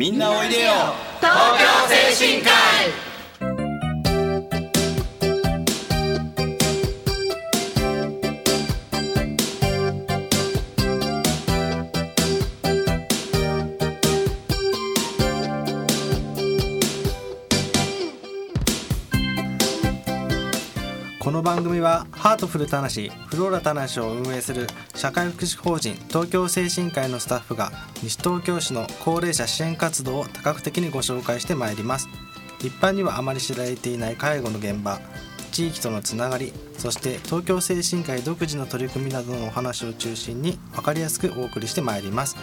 みんなおいでよ。東京精神科医。この番組はハートフルたなしフローラたなしを運営する社会福祉法人東京精神科医のスタッフが西東京市の高齢者支援活動を多角的にご紹介してまいります。一般にはあまり知られていない介護の現場地域とのつながりそして東京精神科医独自の取り組みなどのお話を中心に分かりやすくお送りしてまいります、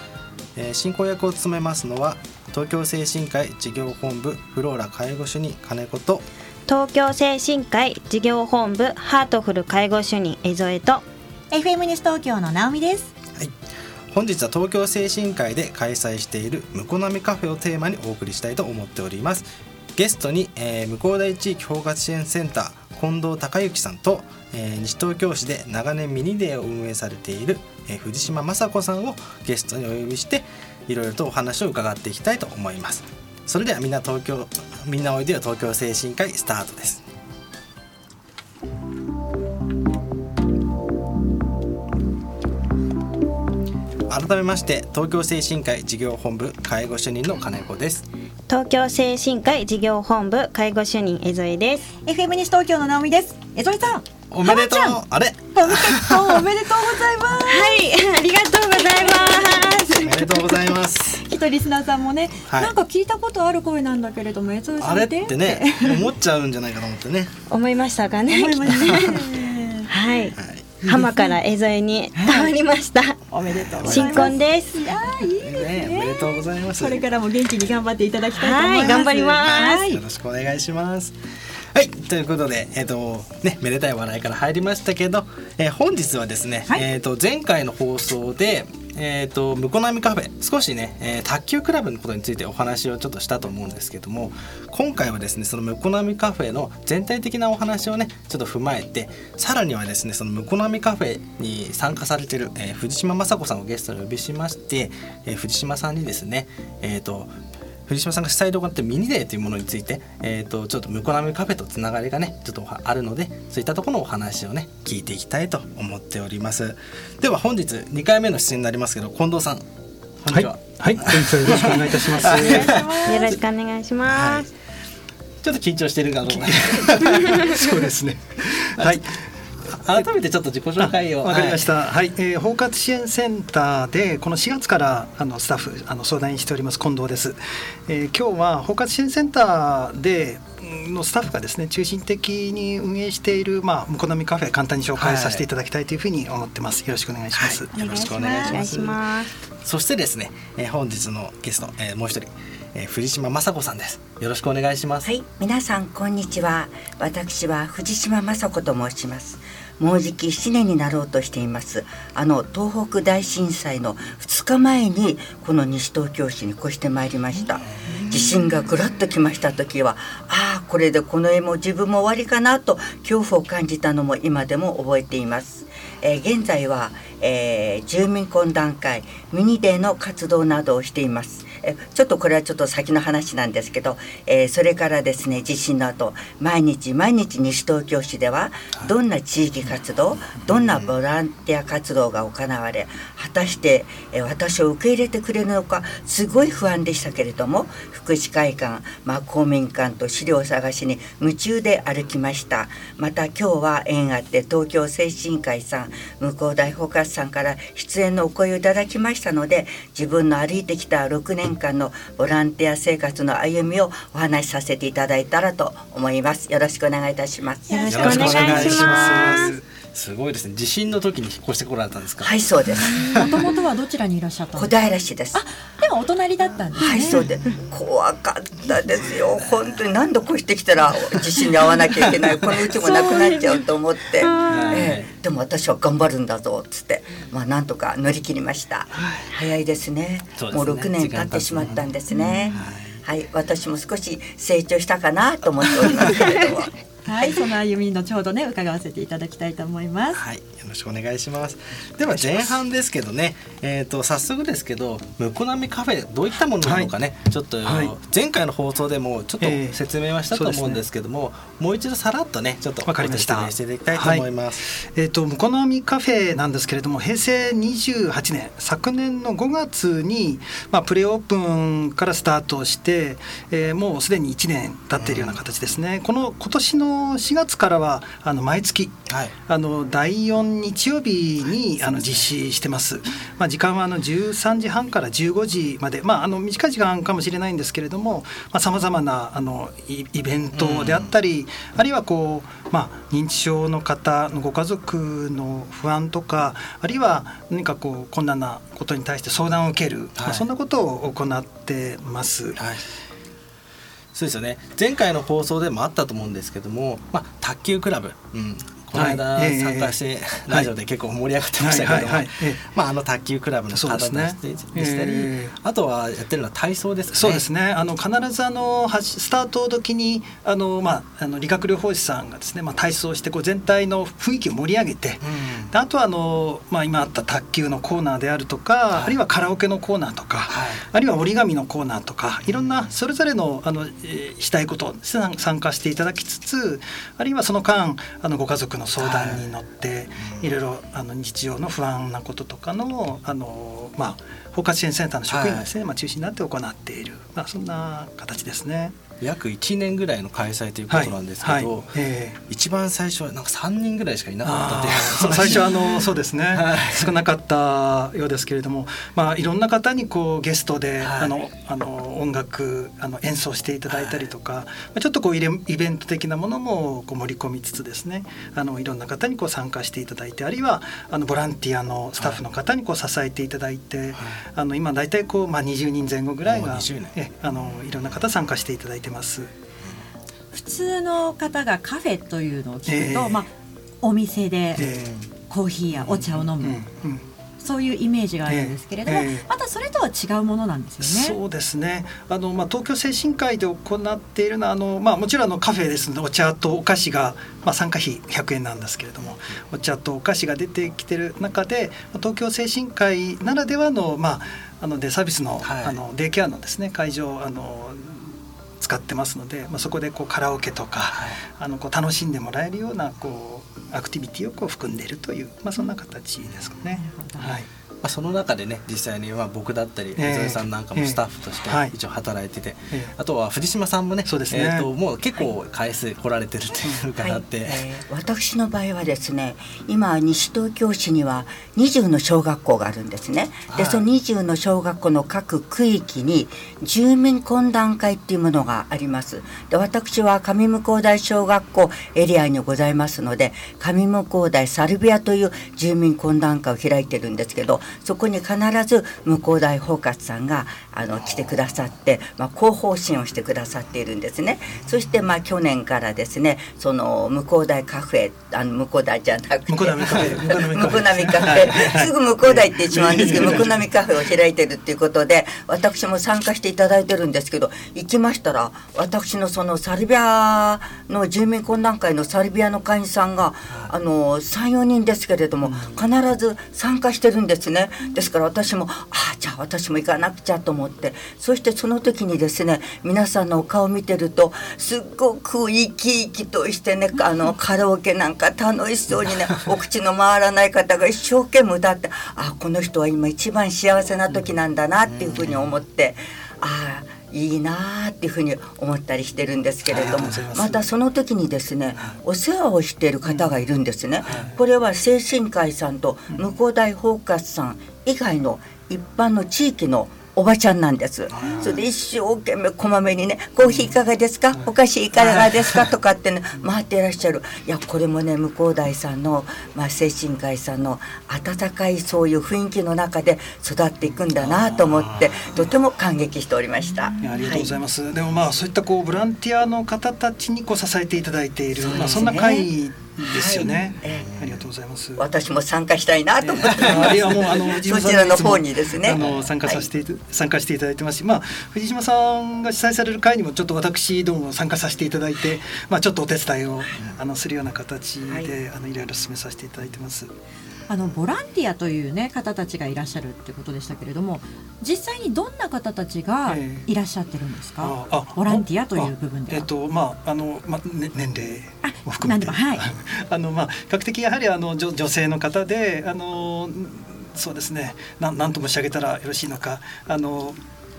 えー進行役を務めますのは東京精神科医事業本部フローラ介護主任金子と東京精神科医事業本部ハートフル介護主任江添と。FM 西東京の直美です。はい、本日は東京精神科医で開催している向こう波カフェをテーマにお送りしたいと思っております。ゲストに、えー、向こう大地域包括支援センター近藤孝之さんと、えー西東京市で長年ミニデーを運営されている、えー藤島雅子さんをゲストにお呼びしていろいろとお話を伺っていきたいと思います。それではみんな東京みんなおいでよ東京精神科医スタートです。改めまして東京精神科医事業本部介護主任の金子です。東京精神科医事業本部介護主任江添です。FM 西東京の直美です。江添さん。おめでとう。あれ？おめでとうおめでとうございます。はい。ありがとうございます。おめでとうございますきっとリスナーさんもね、はい。なんか聞いたことある声なんだけれども江添さあれってね思っちゃうんじゃないかと思ってね。思いましたかね思いましたね。はい。はい。浜から江添に変わりました。おめでとうございます。新婚です。いやーいいですねおめでとうございます。これからも元気に頑張っていただきたいと思います。はい頑張ります。はいよろしくお願いします。はい、ということで、えっ、と、ね、めでたい笑いから入りましたけど、えー本日はですね、はい。えっ、と、前回の放送で、えっ、と、向こう波カフェ、少しね、えー卓球クラブのことについてお話をちょっとしたと思うんですけども、今回はですね、その向こう波カフェの全体的なお話をね、ちょっと踏まえて、さらにはですね、その向こう波カフェに参加されてる、えー藤島雅子さんをゲストにお呼びしまして、えー藤島さんにですね、えっ、と、藤島さんが主催で行ってミニデーというものについて、えー、とちょっと向こう波カフェとつながりがねちょっとあるのでそういったところのお話をね聞いていきたいと思っております。では本日2回目の出演になりますけど近藤さんこんにちは、はい、本日はよろしくお願いいたします。よろしくお願いしはい。ます、ちょっと緊張してるかどうか。そうですね。はい、改めてちょっと自己紹介をわかりました。はい、えー包括支援センターでこの4月からあのスタッフあの相談にしております近藤です。えー今日は包括支援センターでうんのスタッフがですね中心的に運営しているまあ向こう波カフェ簡単に紹介させていただきたいというふうに思ってます。よろしくお願いします。はいよろしくお願いしますお願いしますそしてですね、えー本日のゲスト、えーもう一人、えー藤島雅子さんですよろしくお願いしますはい、皆さんこんにちは。私は藤島雅子と申します。もうじき7年になろうとしています。あの東北大震災の2日前にこの西東京市に越してまいりました。地震がぐらっときました時は、ああこれでこの絵も自分も終わりかなと恐怖を感じたのも今でも覚えています。えー現在は、えー住民懇談会ミニデーの活動などをしています。えちょっとこれはちょっと先の話なんですけど、えーそれからですね地震の後毎日毎日西東京市ではどんな地域活動どんなボランティア活動が行われ果たして、えー私を受け入れてくれるのかすごい不安でしたけれども福祉会館、まあ、公民館と資料探しに夢中で歩きました。また今日は縁あって東京精神科医さん向こう大包括さんから出演のお声をいただきましたので自分の歩いてきた6年間のボランティア生活の歩みをお話しさせていただいたらと思います。よろしくお願いいたします。よろしくお願いします。すごいですね。地震の時に引っ越してこられたんですか？はいそうです。もともとはどちらにいらっしゃった小んですか？平市です。でもお隣だったんですね。はい、そうで、怖かったですよ。本当に。何度越してきたら、地震に遭わなきゃいけない、このうちもなくなっちゃうと思って。ええ。でも私は頑張るんだぞっつって、まあ、なんとか乗り切りました。早いですね。そうですね。もう6年経ってしまったんですね。はい、私も少し成長したかなと思っておりますけれども。はい、その歩みのちょうどね伺わせていただきたいと思います。はい、よろしくお願いします。では前半ですけどね、えっ、と早速ですけど、向こう波カフェどういったものなのかね、ちょっと、はい。前回の放送でもちょっとええ。説明はしたと思うんですけども、もう一度さらっとね、ちょっとわかりました。ご説明していただきたいと思います。えー、と向こうのみカフェなんですけれども平成28年昨年の5月に、まあ、プレオープンからスタートして、えーもうすでに1年経っているような形ですね、この今年の4月からはあの毎月はい。あの第4日曜日にあの実施してます。まあ時間はあの13時半から15時まで、まああの短い時間かもしれないんですけれども、まあ様々なあのイイベントであったり、あるいはこうまあ認知症の方のご家族の不安とか、あるいは何かこう困難なことに対して相談を受ける、まはいあそんなことを行ってます。はい。そうですよね。前回の放送でもあったと思うんですけども、まあ卓球クラブ、うん、この間参加して、ええラジオで結構盛り上がってましたけどまああの卓球クラブの方でしたり、ええ。あとはやってるのは体操です。そうですね。あの必ずあのスタート時にあのまああの理学療法士さんがですね、まあ体操してこう全体の雰囲気を盛り上げて、あとはあのまあ今あった卓球のコーナーであるとか、はい。あるいはカラオケのコーナーとか、はい。あるいは折り紙のコーナーとか、いろんなそれぞれのあの、えーしたいこと参参加していただきつつ、あるいはその間あのご家族の相談に乗って、い、ろいろあの日常の不安なこととかのあのまあ包括支援センターの職員がですね、まあ中心になって行っている、まあそんな形ですね。約1年ぐらいの開催ということなんですけど、はいはいええ。一番最初はなんか3人ぐらいしかいなかったって 最初はあのそうですね、はい。少なかったようですけれども、まあ、いろんな方にこうゲストで、はい。あのあの音楽あの演奏していただいたりとか、まあ、ちょっとこうイレイベント的なものもこう盛り込みつつですねあのいろんな方にこう参加していただいてあるいはあのボランティアのスタッフの方にこう支えていただいて、あの今大体こう、まあ、20人前後ぐらいが20年。えあのいろんな方参加していただいてます。普通の方がカフェというのを聞くと、ええ。まあお店でえコーヒーやお茶を飲む、うんうん。そういうイメージがあるんですけれども、ええ。またそれとは違うものなんですよね。そうですね。あのまあ東京精神科医で行っているのはあのまあもちろんあのカフェですのでお茶とお菓子がまあ参加費100円なんですけれども、お茶とお菓子が出てきてる中で東京精神科医ならではのまああのデイサービスの、はい。あのデイケアのですね会場あの使ってますので、まあそこでこうカラオケとか、あのこう楽しんでもらえるようなこうアクティビティをこう含んでいるというまあそんな形ですかね。はい。まあ、その中でね実際にまあ僕だったりええ。小添さんなんかもスタッフとして一応働いてて、ええ。あとは藤島さんもねそうですね。えーともう結構回数来られてるっていうかなって、えー私の場合はですね今西東京市には20の小学校があるんですね、はい。でその20の小学校の各区域に住民懇談会っていうものがあります。で私は上向台小学校エリアにございますので上向台サルビアという住民懇談会を開いてるんですけどそこに必ず向台包括さんがあの来てくださって、まあ、広報支援をしてくださっているんですね。そしてまあ去年からですねその向台カフェあの向台じゃなくて向波カフェ向波カフェカフェすぐ向こう台って言ってしまうんですけど向波カフェを開いてるっていうことで私も参加していただいてるんですけど行きましたら私のそのサルビアの住民懇談会のサルビアの会員さんがあの34人ですけれども必ず参加してるんですねですから私もああじゃあ私も行かなくちゃと思って。そしてその時にですね皆さんのお顔を見てるとすっごく生き生きとしてねあの カラオケなんか楽しそうにねお口の回らない方が一生懸命歌ってあこの人は今一番幸せな時なんだなっていうふうに思ってああいいなあっていうふうに思ったりしてるんですけれどもまたその時にですねお世話をしている方がいるんですね。これは精神科医さんと向こう大包括さん以外の一般の地域のおばちゃんなんです。それで一生懸命こまめにね「コーヒーいかがですか？お菓子いかがですか?」とかってね回っていらっしゃるいやこれもね向こう大さんの、まあ、精神科医さんの温かいそういう雰囲気の中で育っていくんだなと思ってとても感激しておりました。ありがとうございはます。でもまあそういったこうボランティアの方たちにこう支えていただいている、そねまあそんな会ですよね、はい。えありがとうございます。私も参加したいなと思って。あいやもうあのそちらの方にですね。あの参加させて、参加していただいてますし、まあ藤島さんが主催される会にもちょっと私ども参加させていただいて、まあちょっとお手伝いをあのするような形で、はい。あのいろいろ進めさせていただいてます。あのボランティアというね方たちがいらっしゃるってことでしたけれども実際にどんな方たちがええ。いらっしゃってるんですか、ああボランティアという部分では。あえっ、とまああのまあ、ね、年齢も含めて。はい。あのまあ比較的やはりあの女女性の方であのそうですね。なんなんと申し上げたらよろしいのかあの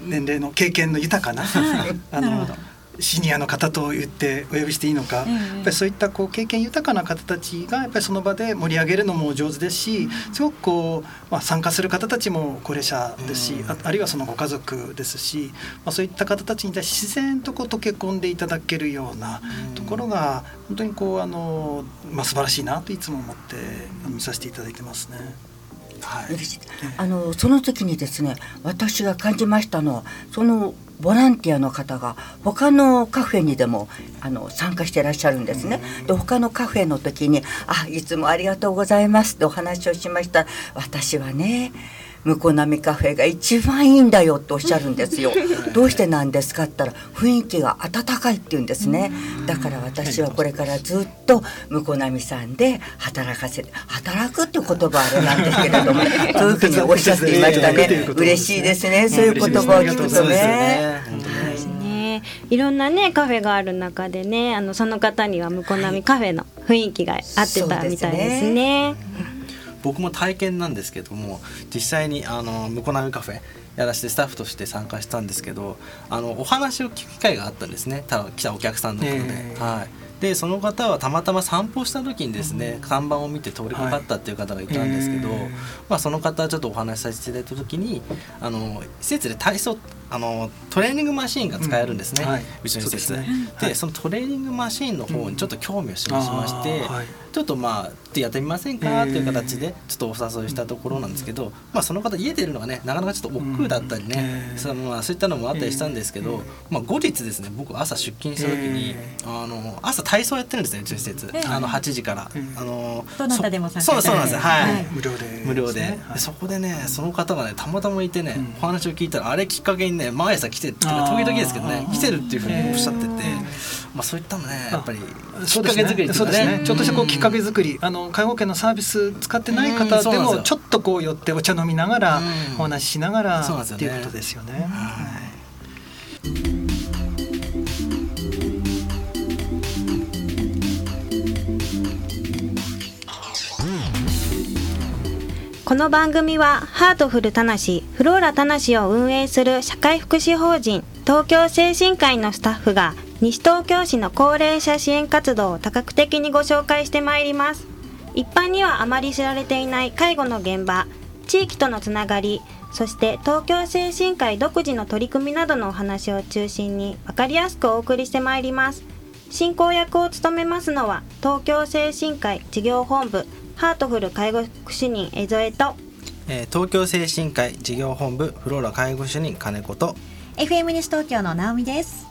年齢の経験の豊かな、はい。あのなるほどシニアの方と言ってお呼びしていいのか、ええやっぱりそういったこう経験豊かな方たちがやっぱりその場で盛り上げるのも上手ですしすごくこう、まあ、参加する方たちも高齢者ですし、ああるいはそのご家族ですし、まあ、そういった方たちに対して自然とこう溶け込んでいただけるようなところが本当にこうあの、まあ、素晴らしいなといつも思って見させていただいてますね。はい。あのその時にですね私が感じましたのはそのボランティアの方が他のカフェにでもあの参加してらっしゃるんですね。で他のカフェの時に「あいつもありがとうございます」ってお話をしました私はね向波カフェが一番いいんだよっておっしゃるんですよ。どうしてなんですかって言ったら雰囲気が温かいって言うんですね。だから私はこれからずっと向波さんで働かせて働くっていう言葉あれなんですけれども、そういうふうにおっしゃっていましたね。嬉しいですね。そういう言葉を聞くとね。ですね。いろんなねカフェがある中でね、あのその方には向こう並みカフェの雰囲気が合ってたみたいですね。僕も体験なんですけども実際にあの向こう波カフェやらせてスタッフとして参加したんですけどあのお話を聞く機会があったんですねただ来たお客さんのことで。えーはい。でその方はたまたま散歩した時にですね、看板を見て通りかかったっていう方がいたんですけど、はいえ。ーまあ、その方ちょっとお話しさせていただいた時にあの施設で体操あのトレーニングマシーンが使えるんですね、うんはい。うちの施設でね。はい。そのトレーニングマシーンの方にちょっと興味を示しまして、あーはい。ちょっとまあでやってみませんかっていう形でちょっとお誘いしたところなんですけど、まあ、その方家出るのがねなかなかちょっと億劫だったりね、うんそのまあそういったのもあったりしたんですけど、まあ、後日ですね僕朝出勤した時に、あの朝体操やってるんですねうちの施設、ええあの8時から、うんあのどなたでも参加そうそうなんですよ。はい、はい。無料で、無料で。はい。でそこでねその方がねたまたまいてね、うん。お話を聞いたらあれきっかけにね毎朝来てっていうかあー。時々ですけどね来てるっていうふうにおっしゃってて、まあ、そういったのねやっぱりきっかけ作りそうですかねねちょっとしたこうきっかけ作り。あの介護保険のサービス使ってない方でもちょっとこう寄ってお茶飲みながらうん。お話ししながらっていうことですよね。この番組はハートフルたなしフローラたなしを運営する社会福祉法人東京精神科医のスタッフが西東京市の高齢者支援活動を多角的にご紹介してまいります。一般にはあまり知られていない介護の現場地域とのつながりそして東京精神科医独自の取り組みなどのお話を中心に分かりやすくお送りしてまいります。進行役を務めますのは東京精神科医事業本部ハートフル介護福祉人江添とえー東京精神科医事業本部フローラ介護主任金子と。FM 西東京の直美です。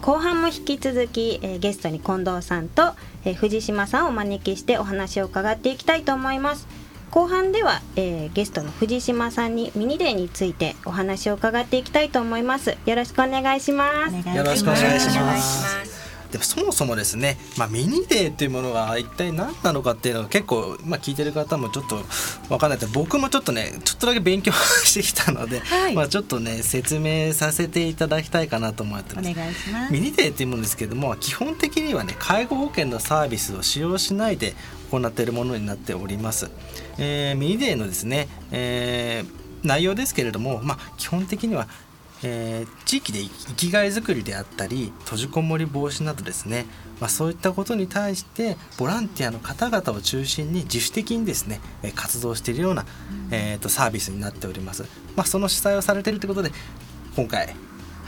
後半も引き続き、えーゲストに近藤さんと、えー藤島さんをお招きしてお話を伺っていきたいと思います。後半では、えーゲストの藤島さんにミニデーについてお話を伺っていきたいと思います。よろしくお願いします。よろしくお願いします。でもそもそもですね、まあ、ミニデーっていうものが一体何なのかっていうのが結構、まあ、聞いてる方もちょっと分かんない。って僕もちょっとねちょっとだけ勉強してきたので、はい。まあ、ちょっとね説明させていただきたいかなと思ってます。お願いします。ミニデーっていうものですけども基本的にはね介護保険のサービスを使用しないで行っているものになっております、えーミニデーのですね、えー内容ですけれども、まあ、基本的には、えー地域で生きがいづくりであったり閉じこもり防止などですね、まあ、そういったことに対してボランティアの方々を中心に自主的にですねえー活動しているような、えーとサービスになっております、まあ、その主催をされているということで今回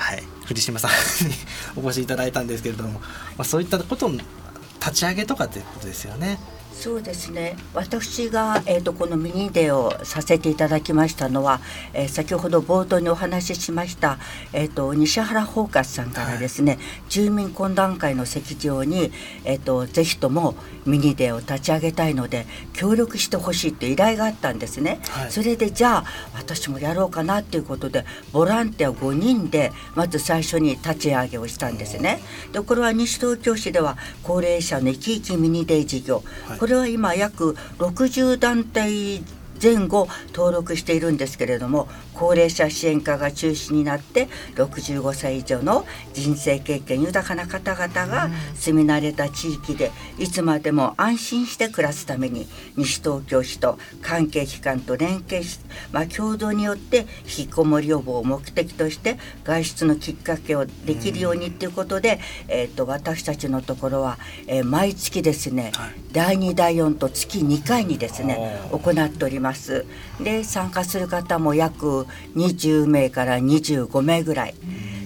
はい、藤島さんに お越しいただいたんですけれども、まあ、そういったことの立ち上げとかっていうことですよね。そうですね。私が、えーと、このミニデーをさせていただきましたのは、えー、先ほど冒頭にお話ししました、えーと、西原包括さんからですね、はい、住民懇談会の席上に、えーと、ぜひともミニデーを立ち上げたいので協力してほしいという依頼があったんですね、はい、それでじゃあ私もやろうかなということでボランティア5人でまず最初に立ち上げをしたんですね。でこれは西東京市では高齢者の生き生きミニデー事業、はいれは今約60団体前後登録しているんですけれども高齢者支援課が中心になって65歳以上の人生経験豊かな方々が住み慣れた地域でいつまでも安心して暮らすために西東京市と関係機関と連携し、まあ、共同によって引きこもり予防を目的として外出のきっかけをできるようにっていうことで、えー、と私たちのところは、えー、毎月ですね、はい、第2第4と月2回にですね行っております。ますで参加する方も約20名から25名ぐらい。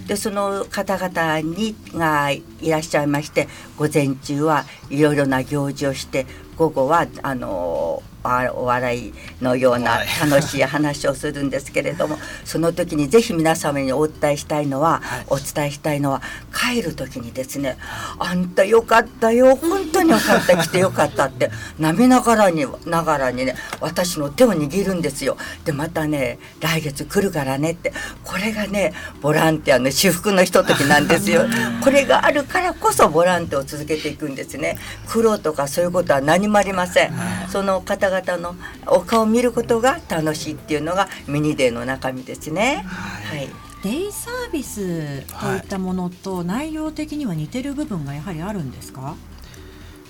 でその方々にがいらっしゃいまして午前中はいろいろな行事をして午後はあのお笑いのような楽しい話をするんですけれどもその時にぜひ皆様にお伝えしたいのは、はい、お伝えしたいのは帰る時にですね「あんたよかったよ本当によかった来てよかった」って 涙ながらにながらにね私の手を握るんですよ。でまたね来月来るからねってこれがねボランティアの至福のひとときなんですよ。これがあるからこそボランティアを続けていくんですね。苦労とかそういうことは何もありません。その方々のお顔を見ることが楽しいっていうのがミニデーの中身ですね。はい、はい。デイサービスといったものと内容的には似てる部分がやはりあるんですか？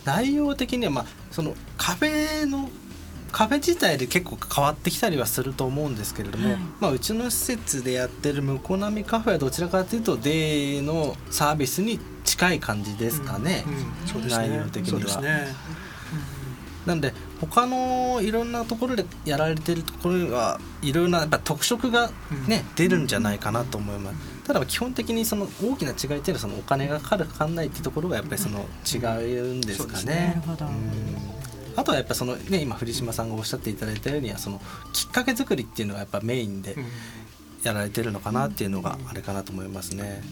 内容的には、まあ、そのカフェのカフェ自体で結構変わってきたりはすると思うんですけれども、はい、まあ、うちの施設でやってる向こう並みカフェはどちらかというとデイのサービスに近い感じですかね、うんうん、内容的には。なんで他のいろんなところでやられてるところはいろんなやっぱ特色がね、うん、出るんじゃないかなと思います。ただ基本的にその大きな違いっていうのはそのお金がかかるかかんないっていうところがやっぱりその違うんですかね。あとはやっぱそのね今藤島さんがおっしゃっていただいたようにはそのきっかけ作りっていうのがやっぱメインでやられてるのかなっていうのがあれかなと思いますね。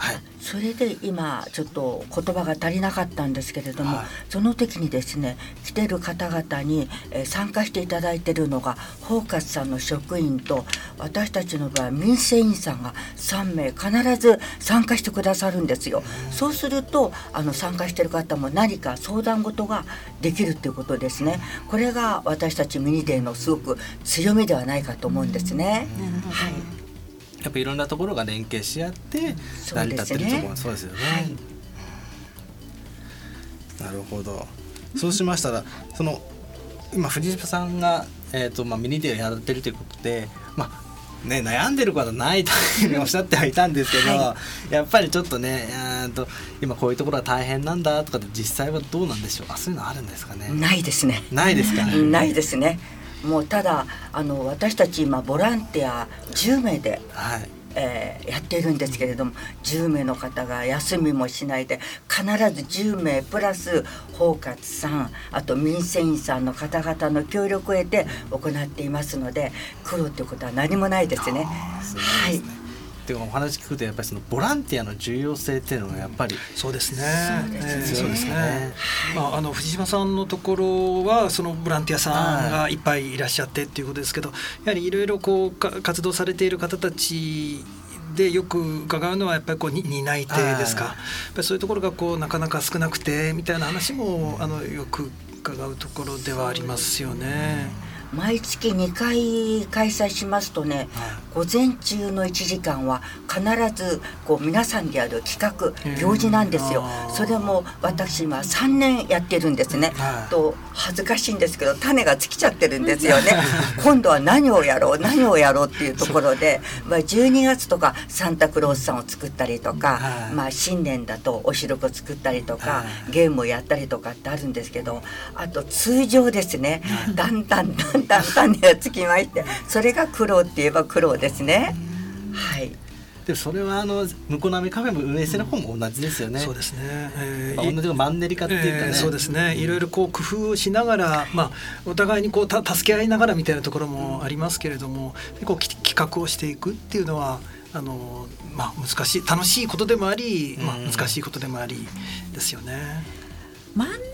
はい、それで今ちょっと言葉が足りなかったんですけれども、はい、その時にですね来てる方々に、えー、参加していただいてるのが包括さんの職員と私たちの場合民生委員さんが3名必ず参加してくださるんですよ。そうするとあの参加してる方も何か相談事ができるっていうことですね。これが私たちミニデーのすごく強みではないかと思うんですね。はいやっぱいろんなところが連携し合って成り立ってるところそうですよね。はい、なるほど。そうしましたらその今藤島さんが、えーとまあ、ミニデーをやってるということで、まあね、悩んでることないとおっしゃってはいたんですけど、はい、やっぱりちょっとねと今こういうところは大変なんだとかで実際はどうなんでしょう？あそういうのあるんですかね。ないですね。ないですか、ね、ないですねもうただあの私たち今ボランティア10名で、はい。えー、やっているんですけれども10名の方が休みもしないで必ず10名プラス包括さんあと民生委員さんの方々の協力を得て行っていますので苦労ということは何もないですね。すね。はいていうかお話聞くとやっぱりそのボランティアの重要性っていうのがやっぱりそうですね。そうですね。まああの藤島さんのところはそのボランティアさんがいっぱいいらっしゃってっていうことですけど、やはりいろいろこう活動されている方たちでよく伺うのはやっぱりこう担い手ですか。やっぱりそういうところがこうなかなか少なくてみたいな話もあのよく伺うところではありますよね。毎月2回開催しますとね、午前中の1時間は必ずこう皆さんでやる企画行事なんですよ。それも私今3年やってるんですね。と恥ずかしいんですけど種が尽きちゃってるんですよね。今度は何をやろう何をやろうっていうところで、まあ、12月とかサンタクロースさんを作ったりとか、まあ、新年だとお城を作ったりとか、ゲームをやったりとかってあるんですけどあと通常ですねだんだんだんだん種がつきましてそれが苦労って言えば苦労ですね。はいでそれはあの向こう波カフェも運営してる方も同じですよね、そうですね、えまあ、同じマンネリ化っていうかね、えーそうですね。いろいろこう工夫をしながら、まあ、お互いにこうた助け合いながらみたいなところもありますけれどもこうき企画をしていくっていうのはあの、まあ、難しい楽しいことでもあり、まあ、うん。難しいことでもありですよね。マンネリと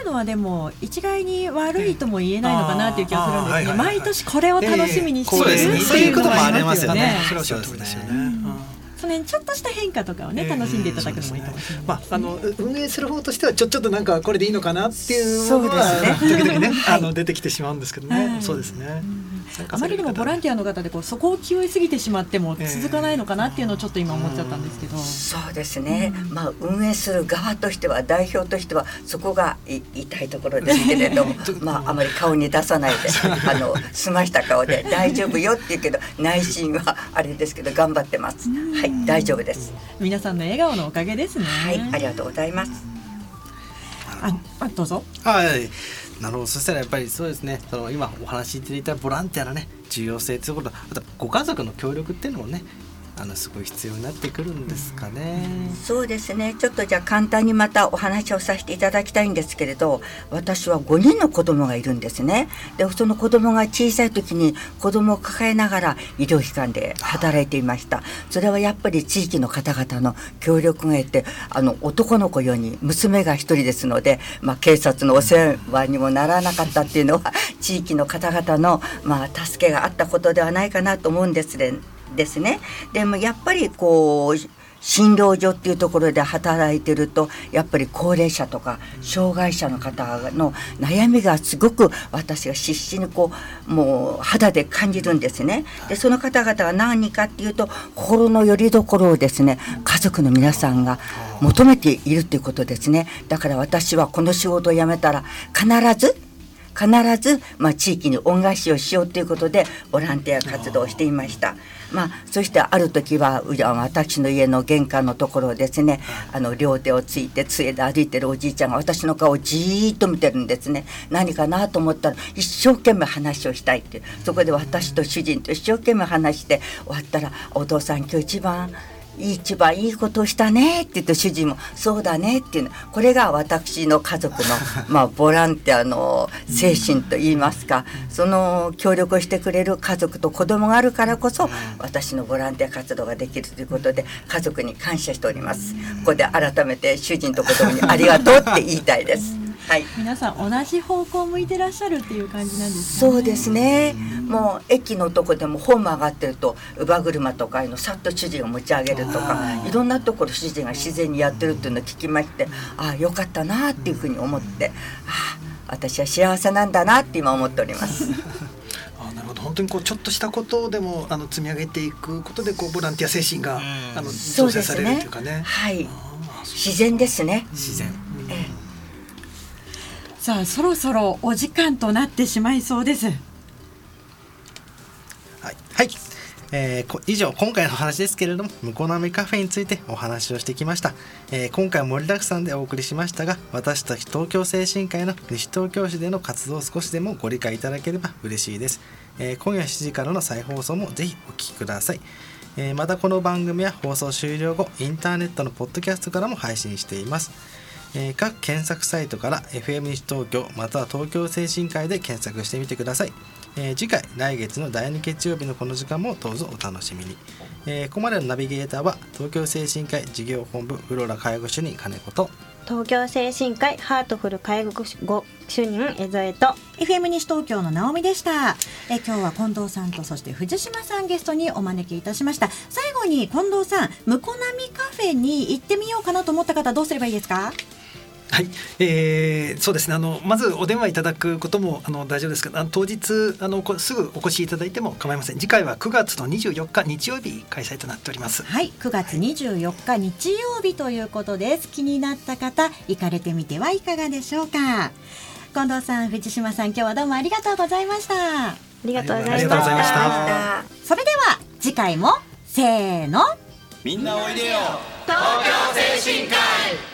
いうのはでも一概に悪いとも言えないのかなっていう気がするんですね。はいはいはい毎年これを楽しみにしているええってそういうこともあのりますよね。それはおっしゃる通りですよね。そうですね。うん。その辺ちょっとした変化とかをね、楽しんでいただくのもいいかもしれないですね。まあ、あのう運営する方としてはちょちょっとなんかこれでいいのかなっていうそうものはですね。時々ね、はい。あの出てきてしまうんですけどね、はい。そうですね。あまりにもボランティアの方でこうそこを気負いすぎてしまっても続かないのかなっていうのをちょっと今思っちゃったんですけど。そうですね、まあ運営する側としては代表としてはそこがい痛いところですけれども まああまり顔に出さないで あの済ました顔で大丈夫よって言うけど内心はあれですけど頑張ってます。はい大丈夫です。皆さんの笑顔のおかげですね。はいありがとうございます。あ、あどうぞ。はいなるほど。そしたらやっぱりそうですね。その今お話しいただいたボランティアのね重要性ということ。あとご家族の協力っていうのもねあのすごい必要になってくるんですかね。そうですねちょっとじゃあ簡単にまたお話をさせていただきたいんですけれど私は5人の子供がいるんですねでその子供が小さい時に子供を抱えながら医療機関で働いていましたそれはやっぱり地域の方々の協力が得てあの男の子4人娘が1人ですので、まあ、警察のお世話にもならなかったっていうのは地域の方々の、まあ、助けがあったことではないかなと思うんですね。ですねでもやっぱりこう診療所っていうところで働いてるとやっぱり高齢者とか障害者の方の悩みがすごく私が必死にこうもう肌で感じるんですね。でその方々が何かっていうと心の拠り所をですね家族の皆さんが求めているということですね。だから私はこの仕事を辞めたら必ず必ず、まあ、地域に恩返しをしようということでボランティア活動をしていました。まあ、そしてある時は私の家の玄関のところをですねあの両手をついて杖で歩いてるおじいちゃんが私の顔をじーっと見てるんですね。何かなと思ったら一生懸命話をしたいっていう。そこで私と主人と一生懸命話して終わったら「お父さん今日一番一番いいことをしたねって言って主人も「そうだね」っていうの。これが私の家族の まあボランティアの精神といいますか。その協力をしてくれる家族と子供があるからこそ私のボランティア活動ができるということで家族に感謝しております。ここで改めて主人と子供にありがとうって言いたいですはい皆さん同じ方向を向いてらっしゃるっていう感じなんですかね。そうですね。もう駅のとこでもホーム上がってると乳母車とかいうのさっと主人が持ち上げるとかいろんなところ主人が自然にやってるっていうのを聞きましてああよかったなっていうふうに思ってああ私は幸せなんだなって今思っております。あなるほど本当にこうちょっとしたことでもあの積み上げていくことでこうボランティア精神が、うんあの醸成されるというかね。はい自然ですね。自然ええさあそろそろお時間となってしまいそうです。はい、はい。えー以上今回の話ですけれども向こう波カフェについてお話をしてきました、えー今回盛りだくさんでお送りしましたが私たち東京精神科医の西東京市での活動を少しでもご理解いただければ嬉しいです、えー今夜7時からの再放送もぜひお聞きください。えーまたこの番組は放送終了後インターネットのポッドキャストからも配信しています。えー各検索サイトから FM 西東京または東京精神科医で検索してみてください、えー次回来月の第2月曜日のこの時間もどうぞお楽しみに、えーここまでのナビゲーターは東京精神科医事業本部フローラ介護主任金子と東京精神科医ハートフル介護主任江添と FM 西東京の直美でした。え今日は近藤さんとそして藤島さんゲストにお招きいたしました。最後に近藤さん向こなみカフェに行ってみようかなと思った方どうすればいいですか？はい、えーそうですね。あのまずお電話いただくこともあの大丈夫ですがあの当日あのこすぐお越しいただいても構いません。次回は9月の24日日曜日開催となっております。はい。9月24日日曜日ということです。気になった方行かれてみてはいかがでしょうか。近藤さん藤島さん今日はどうもありがとうございました。ありがとうございましありがとうございましたた。それでは次回もせーの。みんなおいでよ。東京精神科医